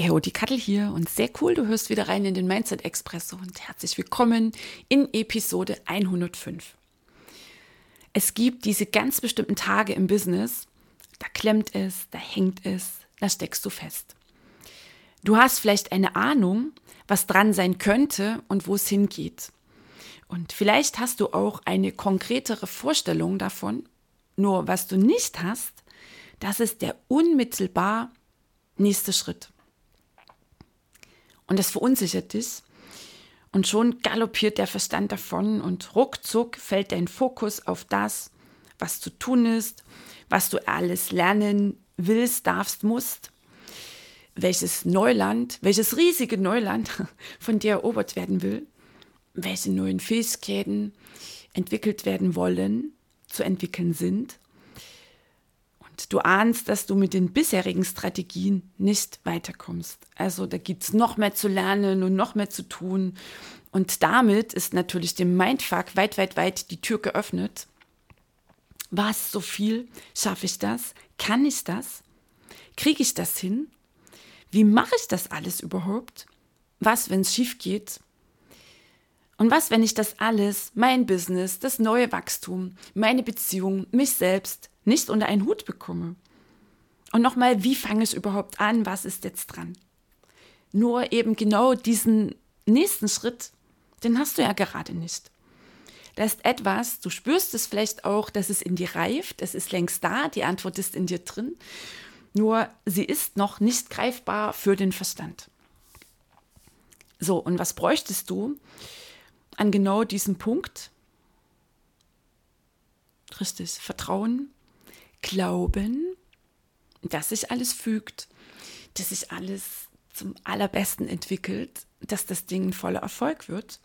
Hey ho, die Kattel hier und sehr cool, du hörst wieder rein in den Mindset Expresso und herzlich willkommen in Episode 105. Es gibt diese ganz bestimmten Tage im Business, da klemmt es, da hängt es, da steckst du fest. Du hast vielleicht eine Ahnung, was dran sein könnte und wo es hingeht. Und vielleicht hast du auch eine konkretere Vorstellung davon, nur was du nicht hast, das ist der unmittelbar nächste Schritt und das verunsichert dich. Und schon galoppiert der Verstand davon und ruckzuck fällt dein Fokus auf das, was zu tun ist, was du alles lernen willst, darfst, musst, welches Neuland, welches riesige Neuland von dir erobert werden will, welche neuen Fähigkeiten entwickelt werden wollen, zu entwickeln sind du ahnst, dass du mit den bisherigen Strategien nicht weiterkommst. Also da gibt es noch mehr zu lernen und noch mehr zu tun. Und damit ist natürlich dem Mindfuck weit, weit, weit die Tür geöffnet. Was so viel? Schaffe ich das? Kann ich das? Kriege ich das hin? Wie mache ich das alles überhaupt? Was, wenn es schief geht? Und was, wenn ich das alles, mein Business, das neue Wachstum, meine Beziehung, mich selbst nicht unter einen Hut bekomme? Und nochmal, wie fange ich überhaupt an? Was ist jetzt dran? Nur eben genau diesen nächsten Schritt, den hast du ja gerade nicht. Da ist etwas, du spürst es vielleicht auch, dass es in dir reift, es ist längst da, die Antwort ist in dir drin, nur sie ist noch nicht greifbar für den Verstand. So, und was bräuchtest du? An genau diesem Punkt. Richtig, Vertrauen, Glauben, dass sich alles fügt, dass sich alles zum Allerbesten entwickelt, dass das Ding ein voller Erfolg wird.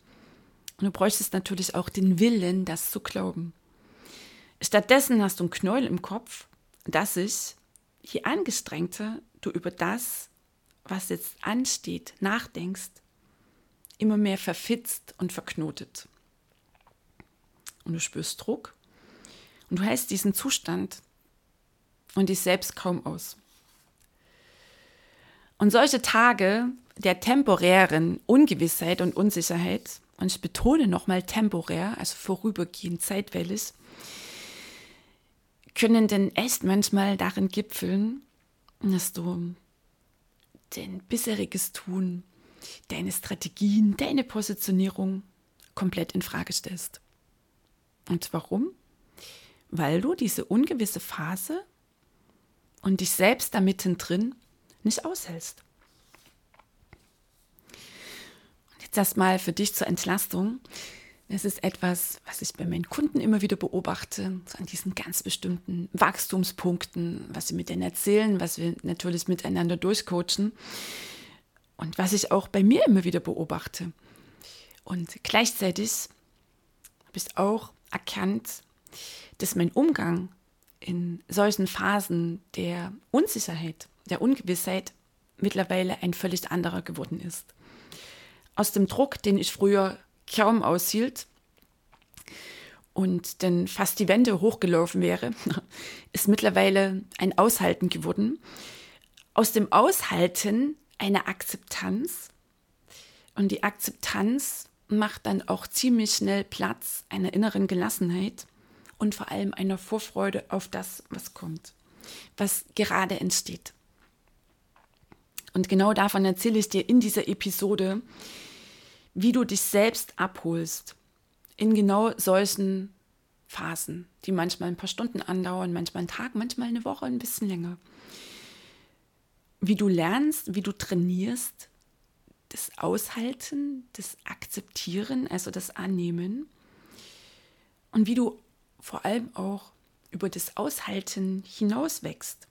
Und du bräuchtest natürlich auch den Willen, das zu glauben. Stattdessen hast du einen Knäuel im Kopf, dass sich, je angestrengter du über das, was jetzt ansteht, nachdenkst, immer mehr verfitzt und verknotet. Und du spürst Druck und du hältst diesen Zustand und dich selbst kaum aus. Und solche Tage der temporären Ungewissheit und Unsicherheit, und ich betone nochmal temporär, also vorübergehend, zeitweilig, können denn echt manchmal darin gipfeln, dass du dein bisheriges Tun deine Strategien, deine Positionierung komplett in Frage stellst. Und warum? Weil du diese ungewisse Phase und dich selbst da mittendrin nicht aushältst. Und jetzt erstmal für dich zur Entlastung. Das ist etwas, was ich bei meinen Kunden immer wieder beobachte, so an diesen ganz bestimmten Wachstumspunkten, was sie mit denen erzählen, was wir natürlich miteinander durchcoachen. Und was ich auch bei mir immer wieder beobachte. Und gleichzeitig habe ich auch erkannt, dass mein Umgang in solchen Phasen der Unsicherheit, der Ungewissheit mittlerweile ein völlig anderer geworden ist. Aus dem Druck, den ich früher kaum aushielt und dann fast die Wände hochgelaufen wäre, ist mittlerweile ein Aushalten geworden. Aus dem Aushalten eine Akzeptanz. Und die Akzeptanz macht dann auch ziemlich schnell Platz einer inneren Gelassenheit und vor allem einer Vorfreude auf das, was kommt, was gerade entsteht. Und genau davon erzähle ich dir in dieser Episode, wie du dich selbst abholst in genau solchen Phasen, die manchmal ein paar Stunden andauern, manchmal einen Tag, manchmal eine Woche, ein bisschen länger wie du lernst, wie du trainierst, das Aushalten, das Akzeptieren, also das Annehmen. und wie du vor allem auch über das Aushalten hinaus wächst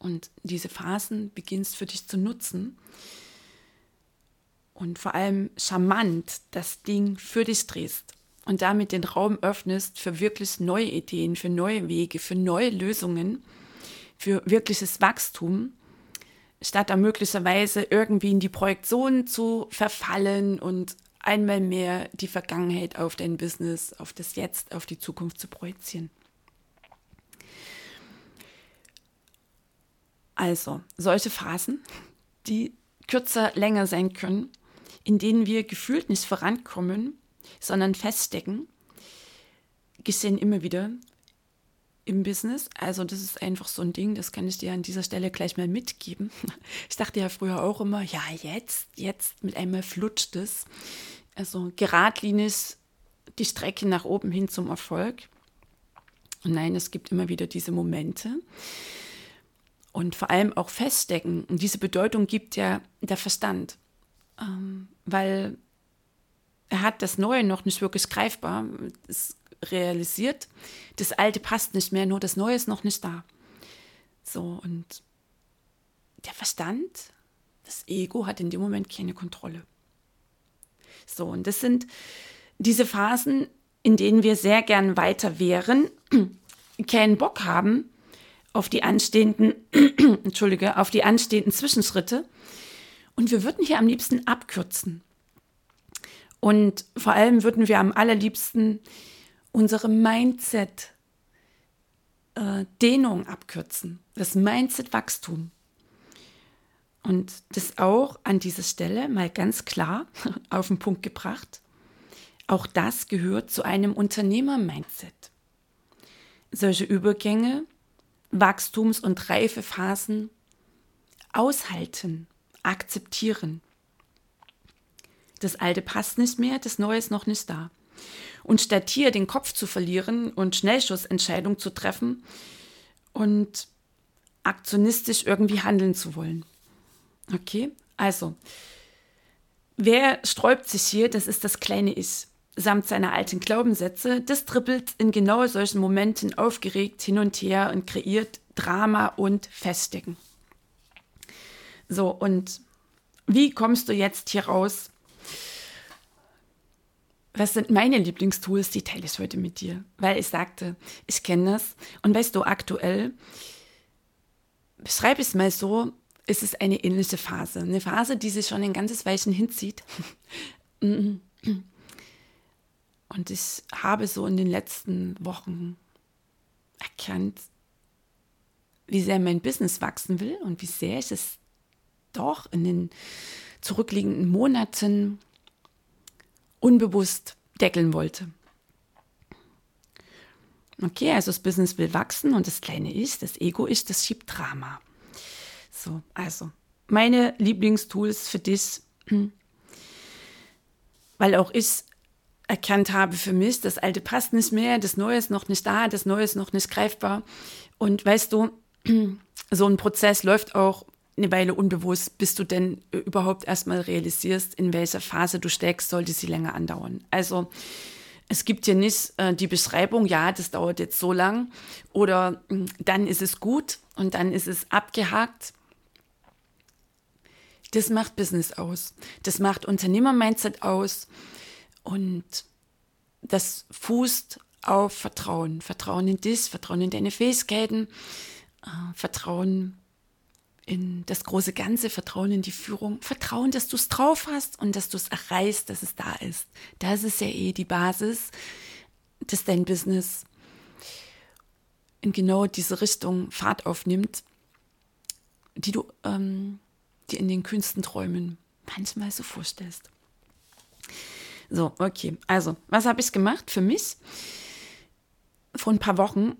und diese Phasen beginnst für dich zu nutzen. Und vor allem charmant das Ding für dich drehst. Und damit den Raum öffnest für wirklich neue Ideen, für neue Wege, für neue Lösungen, für wirkliches Wachstum, statt da möglicherweise irgendwie in die Projektion zu verfallen und einmal mehr die Vergangenheit auf dein Business, auf das Jetzt, auf die Zukunft zu projizieren. Also, solche Phasen, die kürzer, länger sein können, in denen wir gefühlt nicht vorankommen, sondern feststecken, geschehen immer wieder im Business. Also das ist einfach so ein Ding, das kann ich dir an dieser Stelle gleich mal mitgeben. Ich dachte ja früher auch immer, ja, jetzt, jetzt mit einmal flutscht es. Also geradlinig die Strecke nach oben hin zum Erfolg. Und nein, es gibt immer wieder diese Momente. Und vor allem auch feststecken. Und diese Bedeutung gibt ja der Verstand. Ähm, weil er hat das Neue noch nicht wirklich greifbar. Es realisiert, das Alte passt nicht mehr, nur das Neue ist noch nicht da. So, und der Verstand, das Ego hat in dem Moment keine Kontrolle. So, und das sind diese Phasen, in denen wir sehr gern weiter wären, keinen Bock haben auf die anstehenden, Entschuldige, auf die anstehenden Zwischenschritte. Und wir würden hier am liebsten abkürzen. Und vor allem würden wir am allerliebsten unsere Mindset äh, abkürzen, das Mindset Wachstum. Und das auch an dieser Stelle mal ganz klar auf den Punkt gebracht. Auch das gehört zu einem Unternehmer-Mindset. Solche Übergänge, Wachstums- und Reifephasen aushalten, akzeptieren. Das Alte passt nicht mehr, das Neue ist noch nicht da. Und statt hier den Kopf zu verlieren und Schnellschussentscheidungen zu treffen und aktionistisch irgendwie handeln zu wollen. Okay, also, wer sträubt sich hier? Das ist das kleine Ich samt seiner alten Glaubenssätze. Das trippelt in genau solchen Momenten aufgeregt hin und her und kreiert Drama und Feststecken. So, und wie kommst du jetzt hier raus? Was sind meine Lieblingstools? Die teile ich heute mit dir, weil ich sagte, ich kenne das. Und weißt du, aktuell, beschreibe ich es mal so, ist es eine ähnliche Phase. Eine Phase, die sich schon ein ganzes Weilchen hinzieht. Und ich habe so in den letzten Wochen erkannt, wie sehr mein Business wachsen will und wie sehr ich es doch in den zurückliegenden Monaten unbewusst deckeln wollte. Okay, also das Business will wachsen und das kleine Ich, das Ego Ich, das schiebt Drama. So, also meine Lieblingstools für dich, weil auch ich erkannt habe für mich, das Alte passt nicht mehr, das Neue ist noch nicht da, das Neue ist noch nicht greifbar. Und weißt du, so ein Prozess läuft auch eine Weile unbewusst, bis du denn äh, überhaupt erstmal realisierst, in welcher Phase du steckst, sollte sie länger andauern. Also es gibt hier nicht äh, die Beschreibung, ja, das dauert jetzt so lang oder äh, dann ist es gut und dann ist es abgehakt. Das macht Business aus. Das macht Unternehmer-Mindset aus und das fußt auf Vertrauen. Vertrauen in dich, Vertrauen in deine Fähigkeiten, äh, Vertrauen in das große Ganze, Vertrauen in die Führung, Vertrauen, dass du es drauf hast und dass du es erreichst, dass es da ist. Das ist ja eh die Basis, dass dein Business in genau diese Richtung Fahrt aufnimmt, die du ähm, dir in den kühnsten Träumen manchmal so vorstellst. So, okay. Also, was habe ich gemacht für mich? Vor ein paar Wochen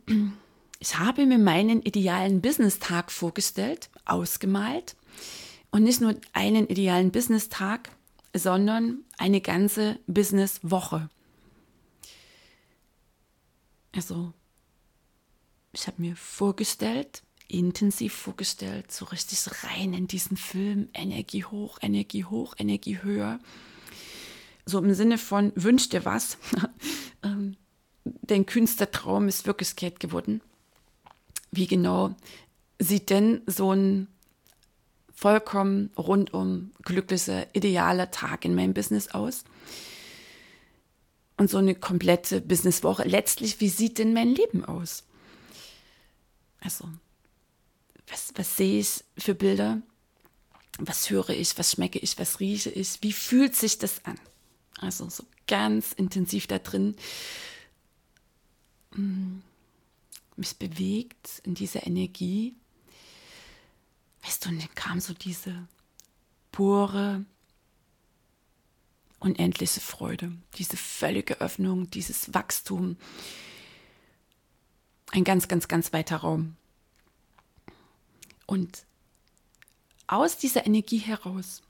ich habe mir meinen idealen Business-Tag vorgestellt, ausgemalt und nicht nur einen idealen Business-Tag, sondern eine ganze Business-Woche. Also, ich habe mir vorgestellt, intensiv vorgestellt, so richtig rein in diesen Film, Energie hoch, Energie hoch, Energie höher. So im Sinne von, wünsch dir was. Ähm, dein kühnster Traum ist Wirklichkeit geworden? Wie genau sieht denn so ein vollkommen rundum glücklicher, idealer Tag in meinem Business aus? Und so eine komplette Businesswoche. Letztlich, wie sieht denn mein Leben aus? Also, was, was sehe ich für Bilder? Was höre ich? Was schmecke ich? Was rieche ich? Wie fühlt sich das an? Also so ganz intensiv da drin. Mm, mich bewegt in dieser Energie. Weißt du, und dann kam so diese pure, unendliche Freude, diese völlige Öffnung, dieses Wachstum. Ein ganz, ganz, ganz weiter Raum. Und aus dieser Energie heraus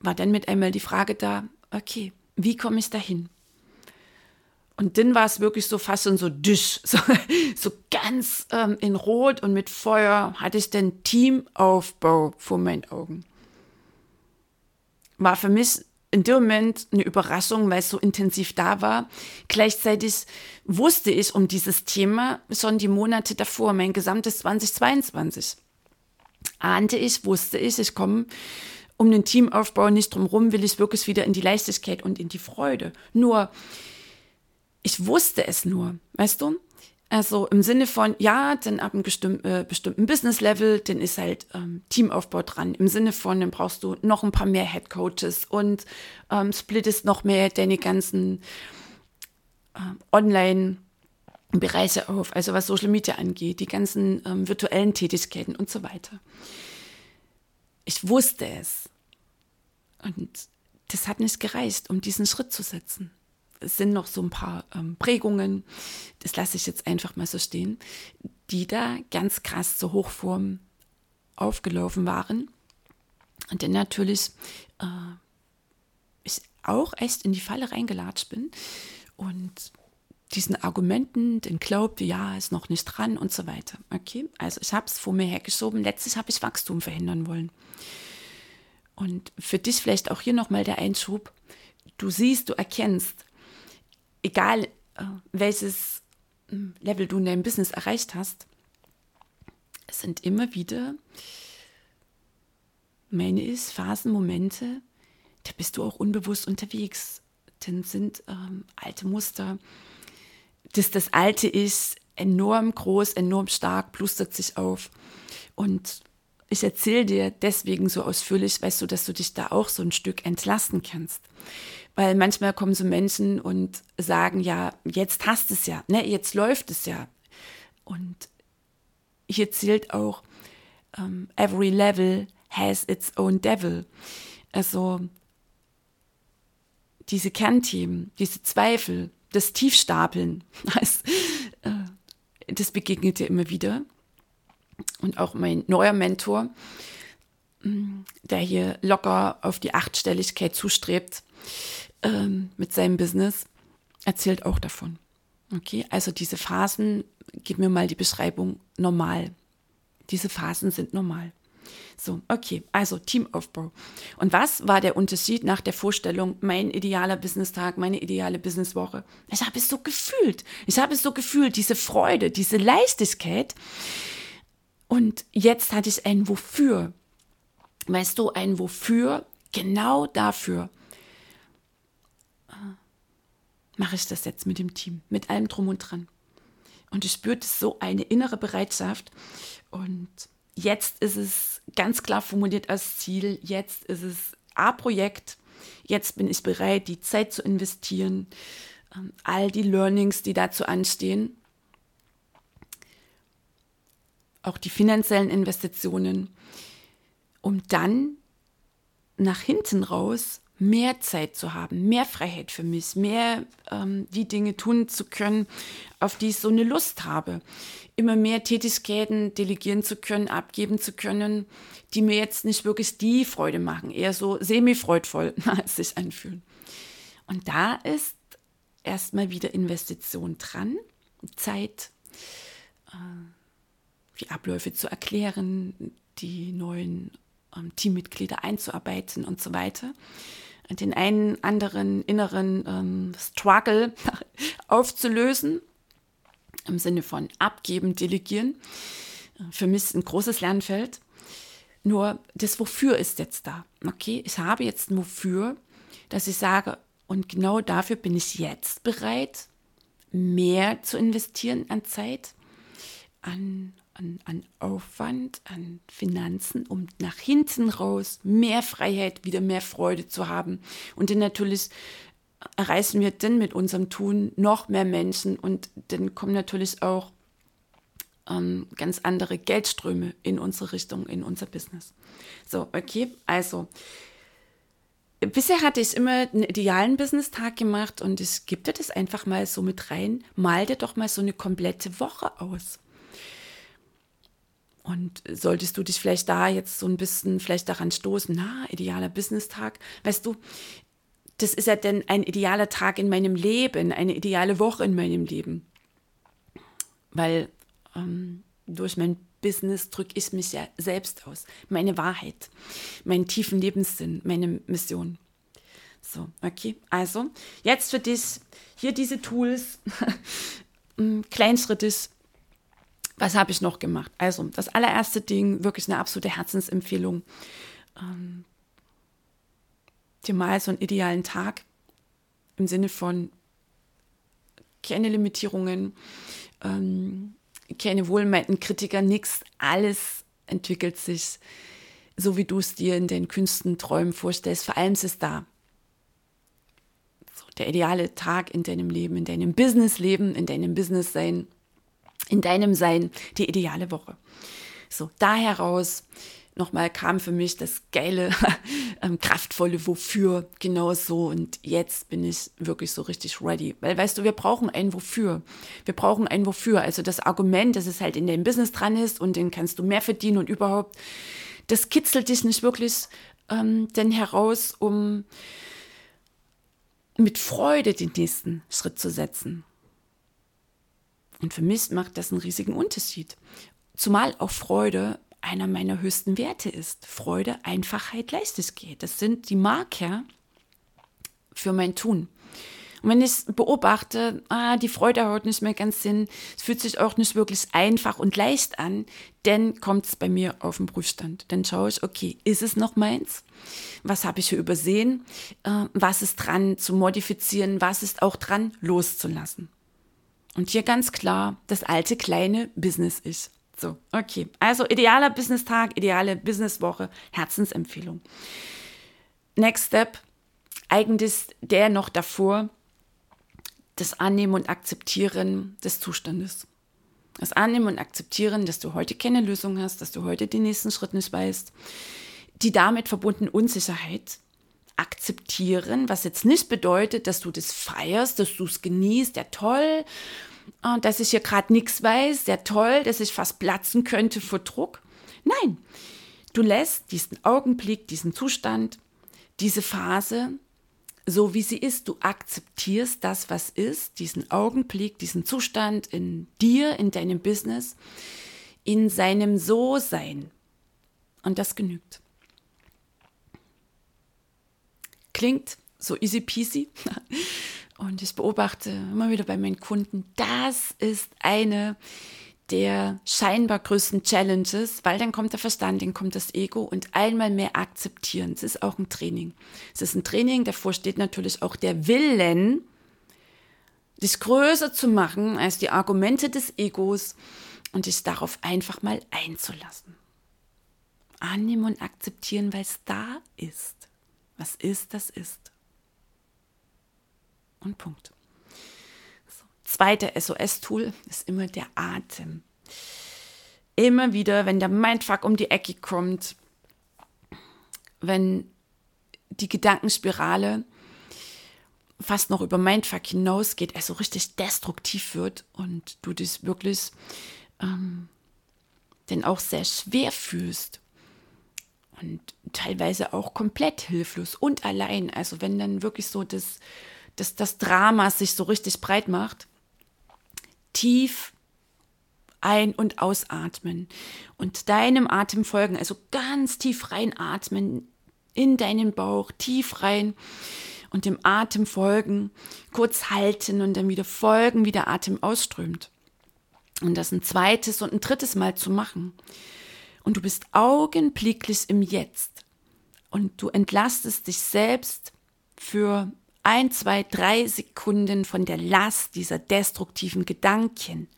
war dann mit einmal die Frage da, okay, wie komme ich dahin? Und dann war es wirklich so fast so Disch, so, so ganz ähm, in Rot und mit Feuer hatte ich den Teamaufbau vor meinen Augen. War für mich in dem Moment eine Überraschung, weil es so intensiv da war. Gleichzeitig wusste ich um dieses Thema schon die Monate davor, mein gesamtes 2022. Ahnte ich, wusste ich, ich komme um den Teamaufbau nicht drum rum, will ich wirklich wieder in die Leichtigkeit und in die Freude. Nur, ich wusste es nur, weißt du? Also im Sinne von, ja, dann ab einem bestimmten, äh, bestimmten Business-Level, dann ist halt ähm, Teamaufbau dran. Im Sinne von, dann brauchst du noch ein paar mehr Head Coaches und ähm, splittest noch mehr deine ganzen äh, Online- Bereiche auf, also was Social Media angeht, die ganzen ähm, virtuellen Tätigkeiten und so weiter. Ich wusste es. Und das hat nicht gereicht, um diesen Schritt zu setzen. Es sind noch so ein paar ähm, Prägungen, das lasse ich jetzt einfach mal so stehen, die da ganz krass zur Hochform aufgelaufen waren. Und dann natürlich äh, ich auch echt in die Falle reingelatscht bin und diesen Argumenten, den glaubte, ja, ist noch nicht dran und so weiter. Okay, also ich habe es vor mir hergeschoben. Letztlich habe ich Wachstum verhindern wollen. Und für dich vielleicht auch hier nochmal der Einschub. Du siehst, du erkennst, egal äh, welches hm, Level du in deinem Business erreicht hast, es sind immer wieder, meine ich, Phasen, Momente, da bist du auch unbewusst unterwegs. Dann sind ähm, alte Muster, dass das Alte ist enorm groß, enorm stark, plustert sich auf. Und ich erzähle dir deswegen so ausführlich, weißt du, dass du dich da auch so ein Stück entlasten kannst. Weil manchmal kommen so Menschen und sagen, ja, jetzt hast es ja, ne, jetzt läuft es ja. Und hier zählt auch, um, ähm, every level has its own devil. Also diese Kernthemen, diese Zweifel, das Tiefstapeln, das, äh, das begegnet dir immer wieder. Und auch mein neuer Mentor, mm, der hier locker auf die Achtstelligkeit zustrebt ähm, mit seinem Business, erzählt auch davon. Okay, also diese Phasen, gib mir mal die Beschreibung normal. Diese Phasen sind normal. So, okay, also Teamaufbau. Und was war der Unterschied nach der Vorstellung, mein idealer Business-Tag, meine ideale Businesswoche? Ich habe es so gefühlt. Ich habe es so gefühlt, diese Freude, diese Leichtigkeit. Und jetzt hatte ich ein Wofür. Weißt du, ein Wofür, genau dafür äh, mache ich das jetzt mit dem Team, mit allem drum und dran. Und ich spürte so eine innere Bereitschaft. Und jetzt ist es ganz klar formuliert als Ziel, jetzt ist es A-Projekt, jetzt bin ich bereit, die Zeit zu investieren, ähm, all die Learnings, die dazu anstehen, auch die finanziellen Investitionen, um dann nach hinten raus mehr Zeit zu haben, mehr Freiheit für mich, mehr ähm, die Dinge tun zu können, auf die ich so eine Lust habe. Immer mehr Tätigkeiten delegieren zu können, abgeben zu können, die mir jetzt nicht wirklich die Freude machen, eher so semi-freudvoll als sich anfühlen. Und da ist erstmal wieder Investition dran, Zeit, äh, die Abläufe zu erklären, die neuen ähm, Teammitglieder einzuarbeiten und so weiter den einen anderen inneren ähm, Struggle aufzulösen, im Sinne von abgeben, delegieren. Für mich ein großes Lernfeld. Nur das Wofür ist jetzt da. Okay, ich habe jetzt ein Wofür, dass ich sage, und genau dafür bin ich jetzt bereit, mehr zu investieren an Zeit, an, an, an Aufwand, an Finanzen, um nach hinten raus mehr Freiheit, wieder mehr Freude zu haben. Und dann natürlich erreichen wir dann mit unserem Tun noch mehr Menschen und dann kommen natürlich auch ähm, ganz andere Geldströme in unsere Richtung, in unser Business. So, okay, also bisher hatte ich immer einen idealen Business-Tag gemacht und ich gebe dir das einfach mal so mit rein. Mal dir doch mal so eine komplette Woche aus. Und solltest du dich vielleicht da jetzt so ein bisschen vielleicht daran stoßen, na, idealer Business-Tag, weißt du, das ist ja dann ein idealer Tag in meinem Leben, eine ideale Woche in meinem Leben. Weil ähm, durch mein Business drücke ich mich ja selbst aus. Meine Wahrheit, meinen tiefen Lebenssinn, meine Mission. So, okay. Also, jetzt für dich hier diese Tools. Kleinschritt ist, was habe ich noch gemacht? Also, das allererste Ding, wirklich eine absolute Herzensempfehlung. Ähm, dir mal so einen idealen Tag im Sinne von keine Limitierungen, ähm, keine wohlmeinten Kritiker, nichts, alles entwickelt sich so, wie du es dir in den Künsten, Träumen vorstellst. Vor allem ist es da. So, der ideale Tag in deinem Leben, in deinem Businessleben, in deinem Business-Sein, in deinem Sein, die ideale Woche. So, da heraus nochmal kam für mich das geile, ähm, kraftvolle Wofür genau so. Und jetzt bin ich wirklich so richtig ready. Weil, weißt du, wir brauchen ein Wofür. Wir brauchen ein Wofür. Also das Argument, dass es halt in deinem Business dran ist und den kannst du mehr verdienen und überhaupt, das kitzelt dich nicht wirklich ähm, denn heraus, um mit Freude den nächsten Schritt zu setzen. Und für mich macht das einen riesigen Unterschied. Zumal auch Freude einer meiner höchsten Werte ist. Freude, Einfachheit, Leichtigkeit. Das sind die Marker für mein Tun. Und wenn ich beobachte, ah, die Freude haut nicht mehr ganz hin, es fühlt sich auch nicht wirklich einfach und leicht an, dann kommt es bei mir auf den Prüfstand. Dann schaue ich, okay, ist es noch meins? Was habe ich hier übersehen? Äh, was ist dran zu modifizieren? Was ist auch dran loszulassen? Und hier ganz klar das alte kleine Business ist. So, okay. Also idealer Business-Tag, ideale Businesswoche, Herzensempfehlung. Next Step, eigentlich der noch davor, das Annehmen und Akzeptieren des Zustandes. Das Annehmen und Akzeptieren, dass du heute keine Lösung hast, dass du heute den nächsten Schritt nicht weißt. Die damit verbundene Unsicherheit akzeptieren, was jetzt nicht bedeutet, dass du das feierst, dass du es genießt, ja toll, äh, dass ich hier gerade nichts weiß, sehr toll, dass ich fast platzen könnte vor Druck. Nein, du lässt diesen Augenblick, diesen Zustand, diese Phase so wie sie ist. Du akzeptierst das, was ist, diesen Augenblick, diesen Zustand in dir, in deinem Business, in seinem So-Sein. Und das genügt. Klingt so easy peasy. Und ich beobachte immer wieder bei meinen Kunden, das ist eine der scheinbar größten Challenges, weil dann kommt der Verstand, dann kommt das Ego und einmal mehr akzeptieren. Es ist auch ein Training. Es ist ein Training, davor steht natürlich auch der Willen, dich größer zu machen als die Argumente des Egos und dich darauf einfach mal einzulassen. Annehmen und akzeptieren, weil es da ist. Was ist, das ist und Punkt. So. Zweite SOS-Tool ist immer der Atem. Immer wieder, wenn der Mindfuck um die Ecke kommt, wenn die Gedankenspirale fast noch über Mindfuck hinausgeht, also richtig destruktiv wird und du dich wirklich ähm, denn auch sehr schwer fühlst und teilweise auch komplett hilflos und allein. Also wenn dann wirklich so das dass das Drama sich so richtig breit macht, tief ein- und ausatmen und deinem Atem folgen, also ganz tief reinatmen in deinen Bauch, tief rein und dem Atem folgen, kurz halten und dann wieder folgen, wie der Atem ausströmt. Und das ein zweites und ein drittes Mal zu machen. Und du bist augenblicklich im Jetzt. Und du entlastest dich selbst für ein, zwei, drei Sekunden von der Last dieser destruktiven Gedanken.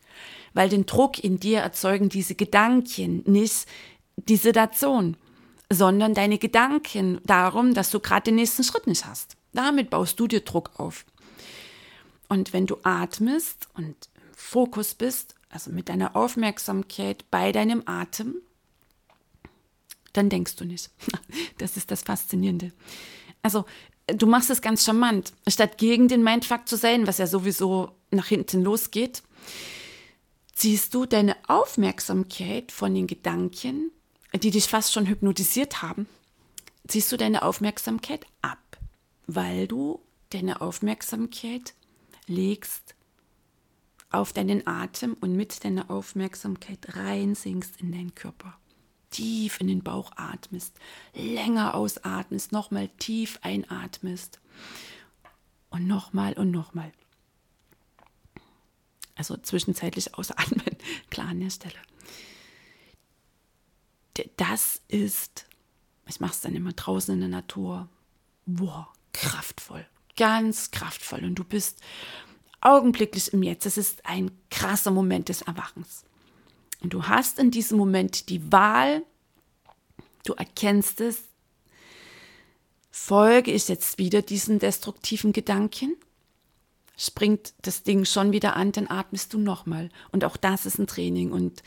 Weil den Druck in dir erzeugen diese Gedanken, nicht die Situation, sondern deine Gedanken darum, dass du gerade den nächsten Schritt nicht hast. Damit baust du dir Druck auf. Und wenn du atmest und Fokus bist, also mit deiner Aufmerksamkeit bei deinem Atem, dann denkst du nicht. Das ist das Faszinierende. Also, du machst es ganz charmant. Statt gegen den Mindfuck zu sein, was ja sowieso nach hinten losgeht, ziehst du deine Aufmerksamkeit von den Gedanken, die dich fast schon hypnotisiert haben, ziehst du deine Aufmerksamkeit ab, weil du deine Aufmerksamkeit legst auf deinen Atem und mit deiner Aufmerksamkeit reinsinkst in deinen Körper. Tief in den Bauch atmest, länger ausatmest, nochmal tief einatmest und nochmal und nochmal. Also zwischenzeitlich ausatmen, klar an der Stelle. Das ist, ich mache es dann immer draußen in der Natur, wow, kraftvoll, ganz kraftvoll. Und du bist augenblicklich im Jetzt. Es ist ein krasser Moment des Erwachens. Und du hast in diesem Moment die Wahl, du erkennst es, folge ich jetzt wieder diesen destruktiven Gedanken? Springt das Ding schon wieder an, dann atmest du nochmal. Und auch das ist ein Training. Und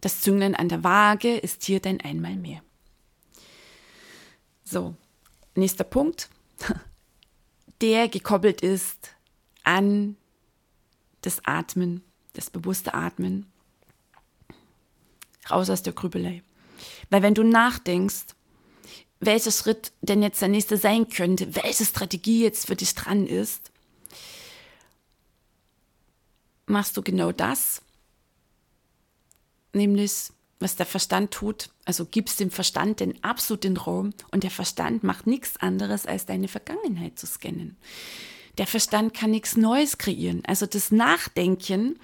das Zünglein an der Waage ist hier dein einmal mehr. So, nächster Punkt, der gekoppelt ist an das Atmen, das bewusste Atmen, raus aus der Grübelei. Weil wenn du nachdenkst, welcher Schritt denn jetzt der nächste sein könnte, welche Strategie jetzt für dich dran ist, machst du genau das, nämlich was der Verstand tut, also gibst dem Verstand den absoluten Raum und der Verstand macht nichts anderes, als deine Vergangenheit zu scannen der Verstand kann nichts Neues kreieren. Also das Nachdenken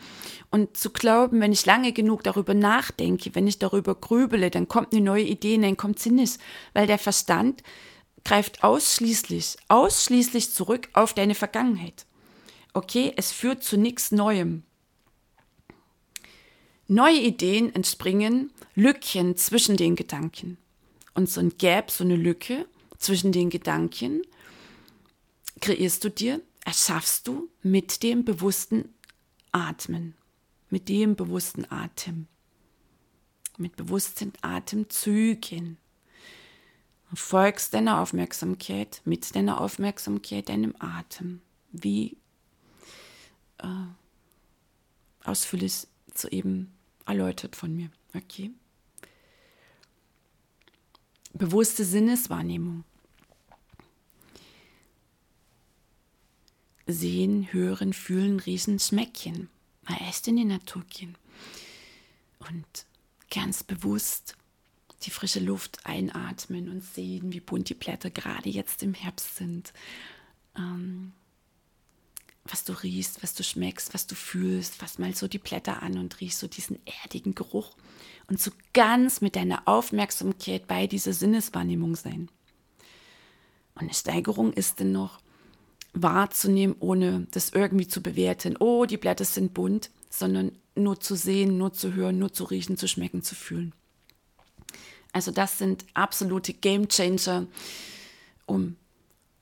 und zu glauben, wenn ich lange genug darüber nachdenke, wenn ich darüber grübele, dann kommt eine neue Idee, nein, kommt sie nicht. Weil der Verstand greift ausschließlich, ausschließlich zurück auf deine Vergangenheit. Okay, es führt zu nichts Neuem. Neue Ideen entspringen Lücken zwischen den Gedanken. Und so ein Gap, so eine Lücke zwischen den Gedanken, kreierst du dir, erschaffst du mit dem bewussten Atmen, mit dem bewussten Atem, mit bewussten Atemzügen. Und folgst deiner Aufmerksamkeit, mit deiner Aufmerksamkeit deinem Atem, wie äh, ausführlich soeben erläutert von mir. Okay? Bewusste Sinneswahrnehmung. Sehen, hören, fühlen, riechen, schmecken. Mal erst in die Natur gehen. Und ganz bewusst die frische Luft einatmen und sehen, wie bunt die Blätter gerade jetzt im Herbst sind. Ähm, was du riechst, was du schmeckst, was du fühlst, fass mal so die Blätter an und riechst so diesen erdigen Geruch und so ganz mit deiner Aufmerksamkeit bei dieser Sinneswahrnehmung sein. Und eine Steigerung ist denn noch, wahrzunehmen, ohne das irgendwie zu bewerten. Oh, die Blätter sind bunt, sondern nur zu sehen, nur zu hören, nur zu riechen, zu schmecken, zu fühlen. Also das sind absolute Game Changer, um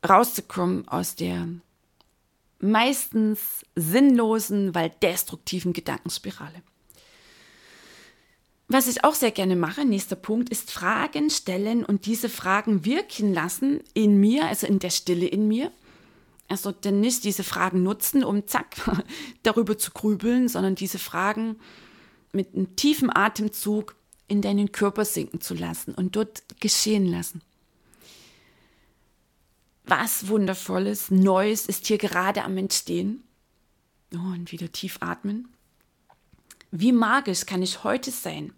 rauszukommen aus der meistens sinnlosen, weil destruktiven Gedankenspirale. Was ich auch sehr gerne mache, nächster Punkt, ist Fragen stellen und diese Fragen wirken lassen in mir, also in der Stille in mir, also denn nicht diese Fragen nutzen, um zack darüber zu grübeln, sondern diese Fragen mit einem tiefen Atemzug in deinen Körper sinken zu lassen und dort geschehen lassen. Was wundervolles, Neues ist hier gerade am Entstehen. Oh, und wieder tief atmen. Wie magisch kann ich heute sein,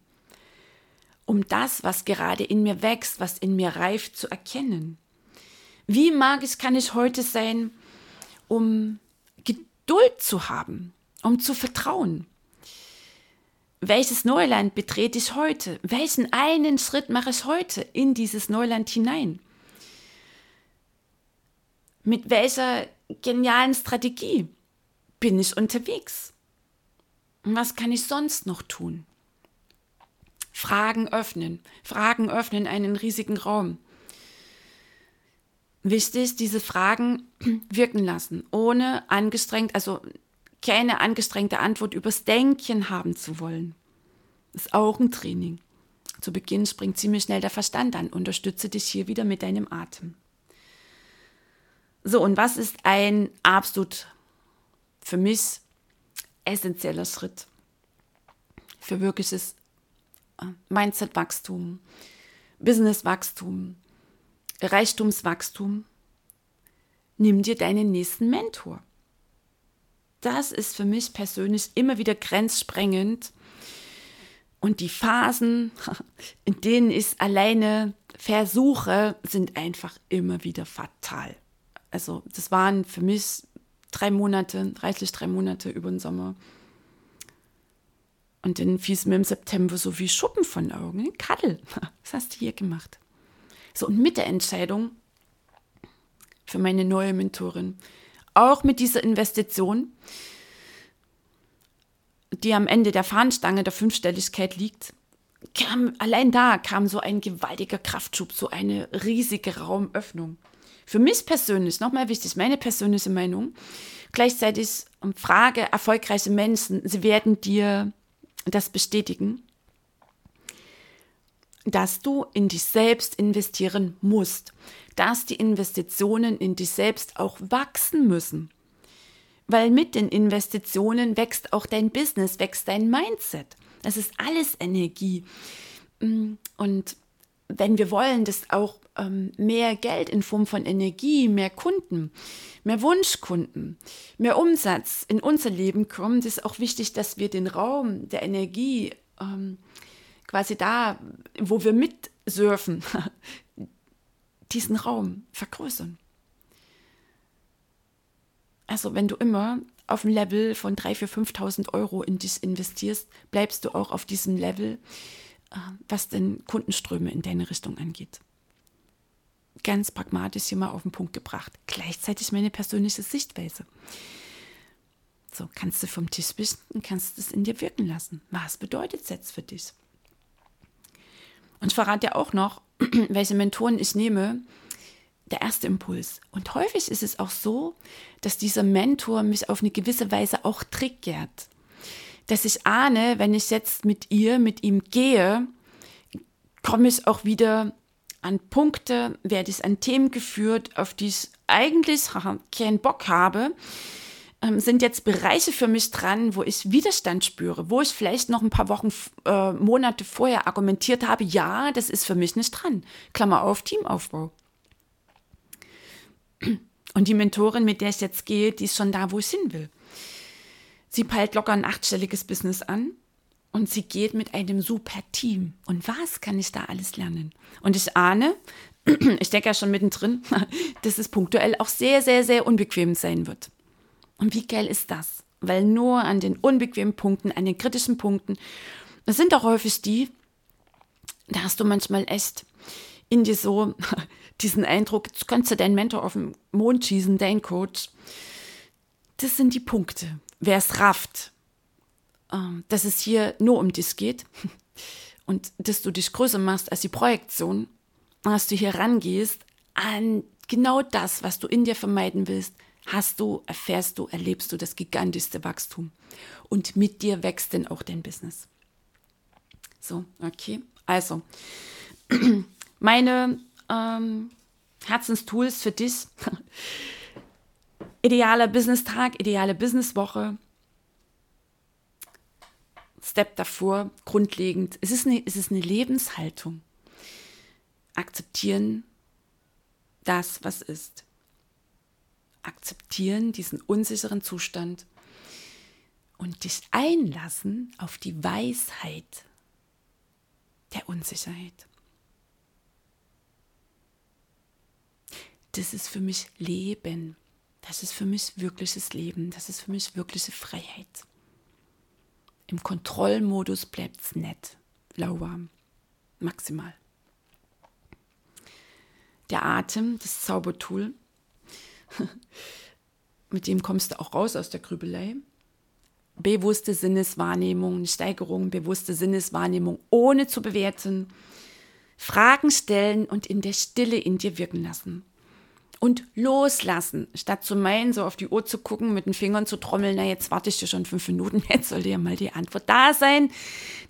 um das, was gerade in mir wächst, was in mir reift, zu erkennen? Wie magisch kann ich heute sein, um Geduld zu haben, um zu vertrauen? Welches Neuland betrete ich heute? Welchen einen Schritt mache ich heute in dieses Neuland hinein? Mit welcher genialen Strategie bin ich unterwegs? Und was kann ich sonst noch tun? Fragen öffnen. Fragen öffnen einen riesigen Raum. Wichtig, diese Fragen wirken lassen, ohne angestrengt, also keine angestrengte Antwort übers Denken haben zu wollen. Das ist auch ein Training. Zu Beginn springt ziemlich schnell der Verstand an. Unterstütze dich hier wieder mit deinem Atem. So, und was ist ein absolut für mich essentieller Schritt für wirkliches äh, Mindset-Wachstum, Business-Wachstum, Reichtumswachstum? Nimm dir deinen nächsten Mentor das ist für mich persönlich immer wieder grenzsprengend. Und die Phasen, in denen ich alleine versuche, sind einfach immer wieder fatal. Also das waren für mich drei Monate, 30, drei Monate über den Sommer. Und dann fiel es mir im September so wie Schuppen von Augen. Kaddel, was hast du hier gemacht? So, und mit der Entscheidung für meine neue Mentorin auch mit dieser Investition, die am Ende der Fahnenstange der Fünfstelligkeit liegt, kam, allein da kam so ein gewaltiger Kraftschub, so eine riesige Raumöffnung. Für mich persönlich, nochmal wichtig, meine persönliche Meinung, gleichzeitig Frage erfolgreiche Menschen, sie werden dir das bestätigen, dass du in dich selbst investieren musst dass die Investitionen in dich selbst auch wachsen müssen. Weil mit den Investitionen wächst auch dein Business, wächst dein Mindset. Das ist alles Energie. Mm, und wenn wir wollen, dass auch ähm, mehr Geld in Form von Energie, mehr Kunden, mehr Wunschkunden, mehr Umsatz in unser Leben kommt, ist auch wichtig, dass wir den Raum der Energie ähm, quasi da, wo wir mitsurfen, diesen Raum vergrößern. Also wenn du immer auf dem Level von 3.000, 4.000, 5.000 Euro in dich investierst, bleibst du auch auf diesem Level, äh, was den Kundenströme in deine Richtung angeht. Ganz pragmatisch hier mal auf den Punkt gebracht. Gleichzeitig meine persönliche Sichtweise. So kannst du vom Tisch bist und kannst es in dir wirken lassen. Was bedeutet es jetzt für dich? Und ich verrate dir auch noch, welche Mentoren ich nehme, der erste Impuls. Und häufig ist es auch so, dass dieser Mentor mich auf eine gewisse Weise auch triggert. Dass ich ahne, wenn ich jetzt mit ihr, mit ihm gehe, komme ich auch wieder an Punkte, werde ich an Themen geführt, auf die ich eigentlich keinen Bock habe, ähm, sind jetzt Bereiche für mich dran, wo ich Widerstand spüre, wo ich vielleicht noch ein paar Wochen, äh, Monate vorher argumentiert habe, ja, das ist für mich nicht dran. Klammer auf, Teamaufbau. Und die Mentorin, mit der ich jetzt gehe, die ist schon da, wo ich hin will. Sie peilt locker ein achtstelliges Business an und sie geht mit einem super Team. Und was kann ich da alles lernen? Und ich ahne, ich denke ja schon mittendrin, dass es punktuell auch sehr, sehr, sehr unbequem sein wird. Und wie geil ist das? Weil nur an den unbequemen Punkten, an den kritischen Punkten, das sind auch häufig die, da hast du manchmal echt in dir so diesen Eindruck, jetzt kannst du deinen Mentor auf den Mond schießen, dein Coach. Das sind die Punkte. Wer es rafft, ähm, dass es hier nur um dich geht und dass du dich größer machst als die Projektion, dass du hier rangehst an genau das, was du in dir vermeiden willst, hast du, erfährst du, erlebst du das gigantischste Wachstum. Und mit dir wächst denn auch dein Business. So, okay. Also, meine ähm, Herzenstools für dich. Idealer Business-Tag, ideale Businesswoche. Step davor, grundlegend. Es ist, eine, es ist eine Lebenshaltung. Akzeptieren das, was ist akzeptieren, diesen unsicheren Zustand und dich einlassen auf die Weisheit der Unsicherheit. das ist für mich Leben. Das ist für mich wirkliches Leben. Das ist für mich wirkliche Freiheit. Im Kontrollmodus bleibt es nett, lauwarm, maximal. Der Atem, das Zaubertool, mit dem kommst du auch raus aus der Grübelei. Bewusste Sinneswahrnehmung, eine Steigerung, bewusste Sinneswahrnehmung, ohne zu bewerten. Fragen stellen und in der Stille in dir wirken lassen und loslassen, statt zu meinen, so auf die Uhr zu gucken, mit den Fingern zu trommeln, na jetzt warte ich dir schon fünf Minuten, jetzt soll ja mal die Antwort da sein.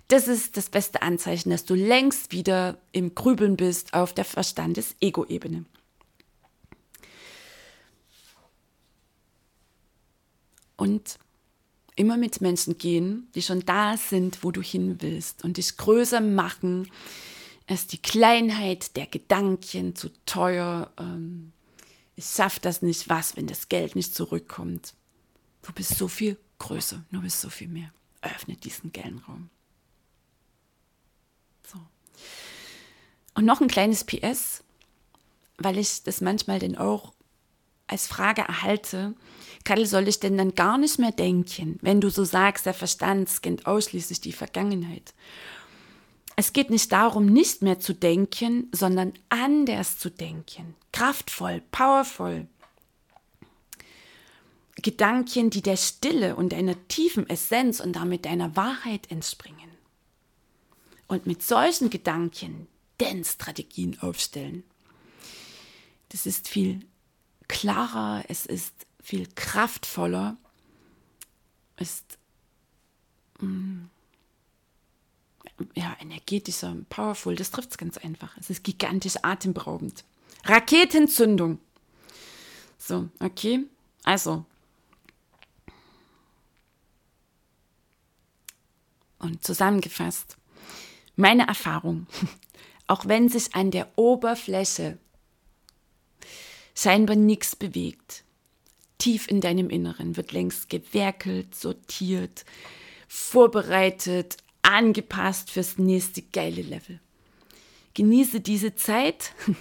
Das ist das beste Anzeichen, dass du längst wieder im Grübeln bist auf der Verstandes-Ego-Ebene. Und immer mit Menschen gehen, die schon da sind, wo du hin willst und dich größer machen, als die Kleinheit der Gedanken zu teuer, ähm, ich schaffe das nicht, was, wenn das Geld nicht zurückkommt. Du bist so viel größer, du bist so viel mehr. Öffne diesen gelben Raum. So. Und noch ein kleines PS, weil ich das manchmal denn auch als Frage erhalte, Kattel, soll ich denn dann gar nicht mehr denken, wenn du so sagst, der Verstand scannt ausschließlich die Vergangenheit? Es geht nicht darum, nicht mehr zu denken, sondern anders zu denken. Kraftvoll, powerful. Gedanken, die der Stille und einer tiefen Essenz und damit deiner Wahrheit entspringen. Und mit solchen Gedanken denn Strategien aufstellen. Das ist viel klarer, es ist viel kraftvoller, ist mh, mm, ja, energetischer, powerful, das trifft es ganz einfach. Es ist gigantisch atemberaubend. Raketenzündung. So, okay. Also. Und zusammengefasst, meine Erfahrung, auch wenn sich an der Oberfläche scheinbar nichts bewegt, tief in deinem Inneren wird längst gewerkelt, sortiert, vorbereitet, angepasst fürs nächste geile Level. Genieße diese Zeit,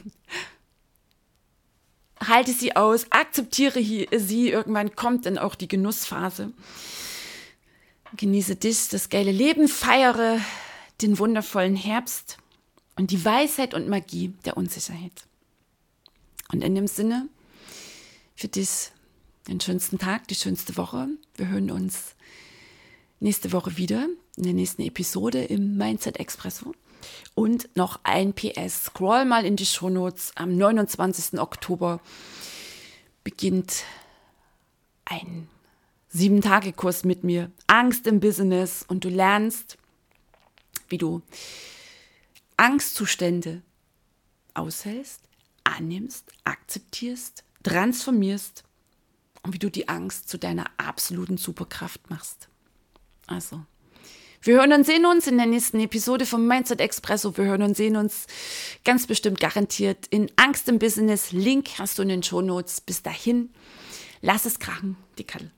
halte sie aus, akzeptiere sie, irgendwann kommt dann auch die Genussphase. Genieße dich, das geile Leben, feiere den wundervollen Herbst und die Weisheit und Magie der Unsicherheit. Und in dem Sinne, für dich den schönsten Tag, die schönste Woche. Wir hören uns nächste Woche wieder in der nächsten Episode im Mindset Expresso. Und noch ein PS. Scroll mal in die Shownotes. Am 29. Oktober beginnt ein Sieben-Tage-Kurs mit mir. Angst im Business. Und du lernst, wie du Angstzustände aushältst, annimmst, akzeptierst, transformierst und wie du die Angst zu deiner absoluten Superkraft machst. Also, wir hören und sehen uns in der nächsten Episode vom Mindset Expresso. Wir hören und sehen uns ganz bestimmt garantiert in Angst im Business. Link hast du in den Show Notes. Bis dahin, lass es krachen, die Kattel.